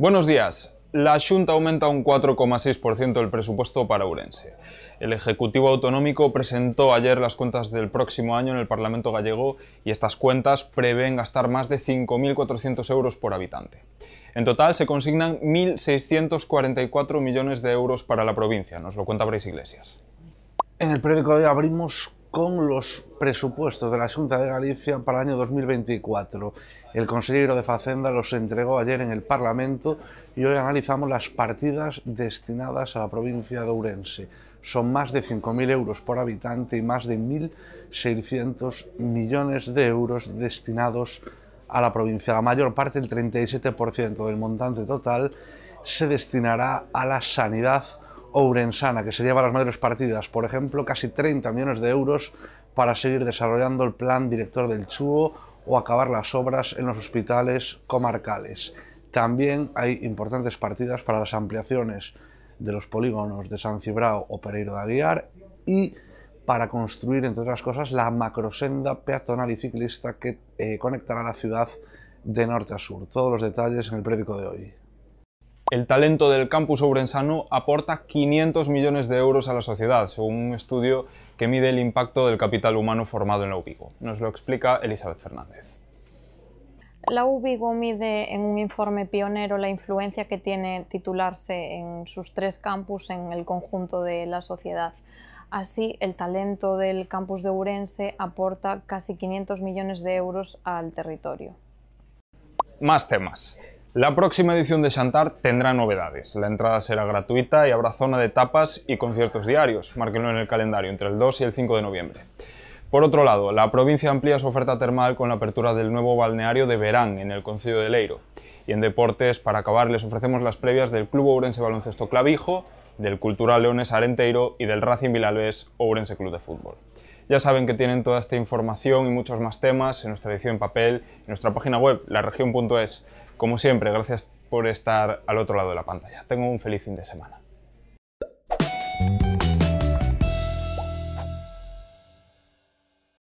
Buenos días. La Xunta aumenta un 4,6% el presupuesto para Ourense. El Ejecutivo Autonómico presentó ayer las cuentas del próximo año en el Parlamento gallego y estas cuentas prevén gastar más de 5.400 euros por habitante. En total se consignan 1.644 millones de euros para la provincia, nos lo cuenta Brais Iglesias. En el periódico de hoy abrimos con los presupuestos de la Junta de Galicia para el año 2024. El consejero de Facenda los entregó ayer en el Parlamento y hoy analizamos las partidas destinadas a la provincia de Ourense. Son más de 5.000 euros por habitante y más de 1.600 millones de euros destinados a la provincia. La mayor parte, el 37% del montante total, se destinará a la sanidad ourensana, que se lleva las mayores partidas, por ejemplo, casi 30 millones de euros para seguir desarrollando el plan director del CHUO o acabar las obras en los hospitales comarcales. También hay importantes partidas para las ampliaciones de los polígonos de San Cibrao o Pereiro de Aguiar y para construir, entre otras cosas, la macrosenda peatonal y ciclista que eh, conectará la ciudad de norte a sur. Todos los detalles en el periódico de hoy. El talento del campus ourensano aporta 500 millones de euros a la sociedad, según un estudio que mide el impacto del capital humano formado en la UBIGO. Nos lo explica Elizabeth Fernández. La UBIGO mide en un informe pionero la influencia que tiene titularse en sus tres campus en el conjunto de la sociedad. Así, el talento del campus de Urense aporta casi 500 millones de euros al territorio. Más temas. La próxima edición de Chantar tendrá novedades. La entrada será gratuita y habrá zona de tapas y conciertos diarios. Márquenlo en el calendario entre el 2 y el 5 de noviembre. Por otro lado, la provincia amplía su oferta termal con la apertura del nuevo balneario de Verán en el Concilio de Leiro. Y en deportes, para acabar, les ofrecemos las previas del Club Ourense Baloncesto Clavijo, del Cultural Leones Arenteiro y del Racing Vilalbés Ourense Club de Fútbol. Ya saben que tienen toda esta información y muchos más temas en nuestra edición en papel, en nuestra página web, laregion.es. Como siempre, gracias por estar al otro lado de la pantalla. Tengo un feliz fin de semana.